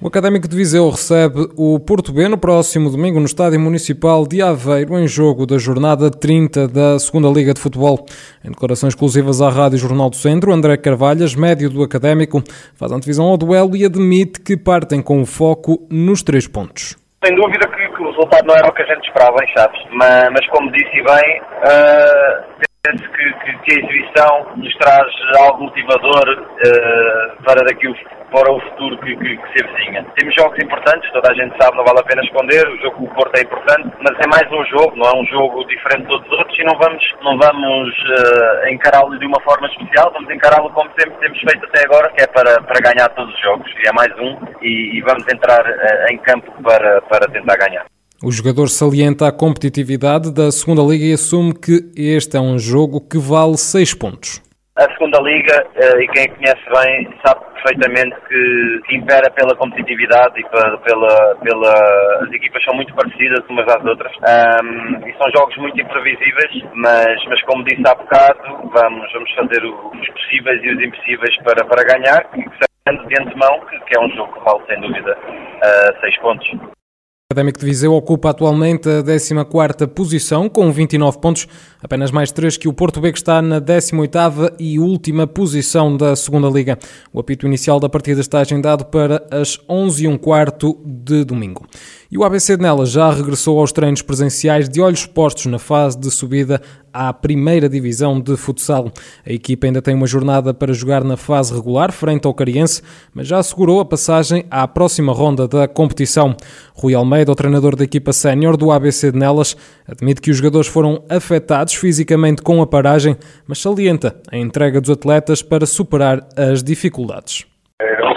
O Académico de Viseu recebe o Porto B no próximo domingo no Estádio Municipal de Aveiro, em jogo da jornada 30 da Segunda Liga de Futebol. Em declarações exclusivas à Rádio Jornal do Centro, André Carvalhas, médio do Académico, faz antevisão ao duelo e admite que partem com o foco nos três pontos. Sem dúvida que, o resultado não era o que a gente esperava em Chaves, mas, mas como disse bem, uh, penso que, que, que, a exibição nos traz algo motivador uh, para daqui para o futuro que, que, que, se avizinha. Temos jogos importantes, toda a gente sabe, não vale a pena esconder, o jogo com o Porto é importante, mas é mais um jogo, não é um jogo diferente de todos os outros e não vamos, não vamos uh, encará-lo de uma forma especial, vamos encará-lo como sempre temos feito até agora, que é para, para ganhar todos os jogos, e é mais um, e, e vamos entrar uh, em campo para, para tentar ganhar. O jogador salienta a competitividade da segunda Liga e assume que este é um jogo que vale 6 pontos. A segunda Liga, eh, e quem conhece bem, sabe perfeitamente que impera pela competitividade e pela, pela, as equipas são muito parecidas umas às outras um, e são jogos muito imprevisíveis, mas, mas como disse há bocado, vamos, vamos fazer os possíveis e os impossíveis para, para ganhar e sabendo de antemão que, que é um jogo que vale sem dúvida uh, seis pontos. O Académico de Viseu ocupa atualmente a 14ª posição com 29 pontos, apenas mais 3 que o Porto B que está na 18ª e última posição da segunda Liga. O apito inicial da partida está agendado para as 11 h 15 de domingo. E o ABC de Nelas já regressou aos treinos presenciais de olhos postos na fase de subida à primeira divisão de futsal. A equipa ainda tem uma jornada para jogar na fase regular, frente ao Cariense, mas já assegurou a passagem à próxima ronda da competição. Rui Almeida, o treinador da equipa sénior do ABC de Nelas, admite que os jogadores foram afetados fisicamente com a paragem, mas salienta a entrega dos atletas para superar as dificuldades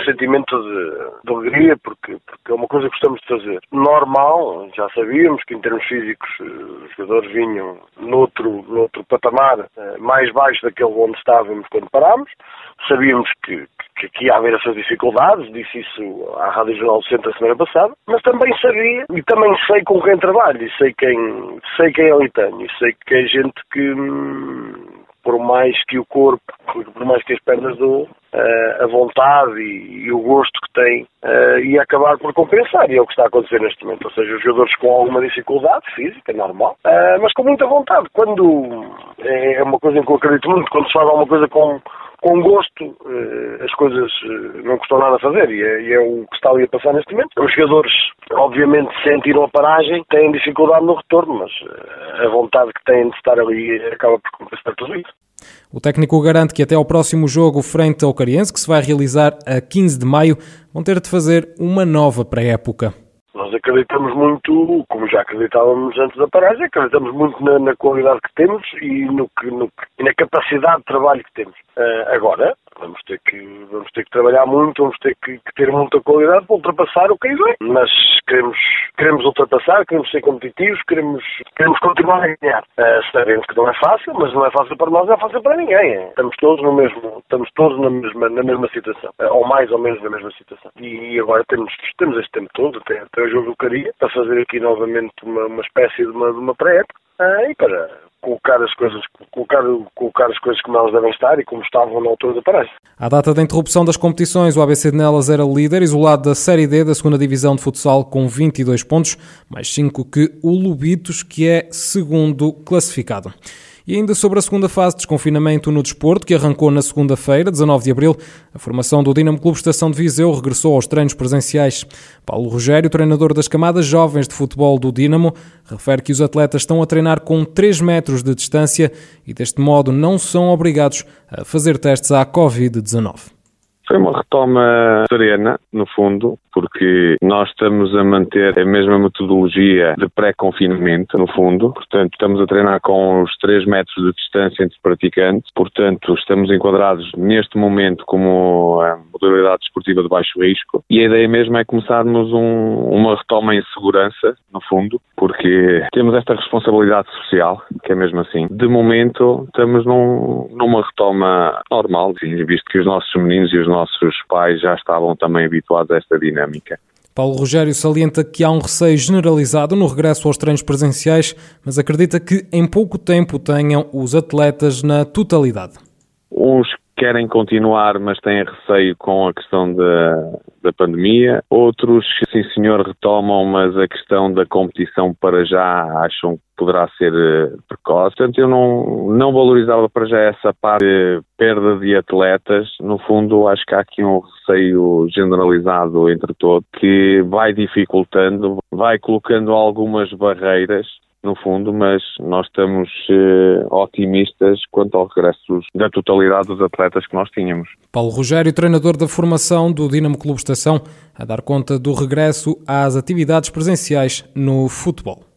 sentimento de, de alegria, porque, porque, é uma coisa que gostamos de fazer. Normal, já sabíamos que em termos físicos eh, os jogadores vinham noutro, noutro patamar eh, mais baixo daquele onde estávamos quando parámos. Sabíamos que, que, que ia haver essas dificuldades, disse isso à Rádio Jornal do Centro a semana passada, mas também sabia e também sei com quem trabalho e sei quem, sei quem ali tenho e sei que é gente que hum, por mais que o corpo, por mais que as pernas dão, eh, a vontade e, e, o gosto que tem uh, ia acabar por compensar, e é o que está a acontecer neste momento. Ou seja, os jogadores com alguma dificuldade física, normal, uh, mas com muita vontade. Quando é uma coisa em que eu acredito muito, quando se faz alguma coisa com, com gosto, uh, as coisas não custam nada a fazer, e é, e é, o que está ali a passar neste momento. Os jogadores, obviamente, sentiram a paragem, têm dificuldade no retorno, mas a vontade que têm de estar ali acaba por compensar tudo isso. O técnico garante que até ao próximo jogo frente ao Cariense, que se vai realizar a 15 de maio, vão ter de fazer uma nova pré-época. Nós acreditamos muito, como já acreditávamos antes da paragem, acreditamos muito na, na qualidade que temos e, no, no, e na capacidade de trabalho que temos. Uh, agora, vamos ter que vamos ter que trabalhar muito, vamos ter que, que ter muita qualidade para ultrapassar o que é, mas queremos queremos ultrapassar, queremos ser competitivos, queremos queremos continuar a ganhar. Uh, sabemos que não é fácil, mas não é fácil para nós, não é fácil para ninguém. Estamos todos no mesmo, estamos todos na mesma na mesma situação, uh, ou mais ou menos na mesma situação. E agora temos temos este tempo todo até, até o jogo do Caria para fazer aqui novamente uma, uma espécie de uma, de uma pré-época uh, e para colocar as coisas, colocar, colocar as coisas como elas devem estar e como estavam na altura da paragem. À data da interrupção das competições, o ABC de Nelas era líder, isolado da Série D da segunda Divisão de Futsal com 22 pontos, mais 5 que o Lubitos, que é segundo classificado. E ainda sobre a segunda fase de desconfinamento no desporto, que arrancou na segunda-feira, 19 de abril, a formação do Dinamo Clube Estação de Viseu regressou aos treinos presenciais. Paulo Rogério, treinador das camadas jovens de futebol do Dinamo, refere que os atletas estão a treinar com 3 metros de distância e, deste modo, não são obrigados a fazer testes à Covid-19. Foi uma retoma serena, no fundo, porque nós estamos a manter a mesma metodologia de pré-confinamento, no fundo. Portanto, estamos a treinar com os 3 metros de distância entre praticantes. Portanto, estamos enquadrados neste momento como a modalidade desportiva de baixo risco e a ideia mesmo é começarmos um, uma retoma em segurança, no fundo, porque temos esta responsabilidade social, que é mesmo assim. De momento, estamos num, numa retoma normal, visto que os nossos meninos e os nossos pais já estavam também habituados a esta dinâmica. Paulo Rogério salienta que há um receio generalizado no regresso aos treinos presenciais, mas acredita que em pouco tempo tenham os atletas na totalidade. Uns querem continuar, mas têm receio com a questão da, da pandemia. Outros, sim senhor, retomam, mas a questão da competição para já acham que poderá ser eh, precoce. Portanto, eu não, não valorizava para já essa parte de perda de atletas. No fundo, acho que há aqui um receio generalizado entre todos que vai dificultando, vai colocando algumas barreiras no fundo, mas nós estamos eh, otimistas quanto ao regresso da totalidade dos atletas que nós tínhamos. Paulo Rogério, treinador da formação do Dinamo Clube Estação, a dar conta do regresso às atividades presenciais no futebol.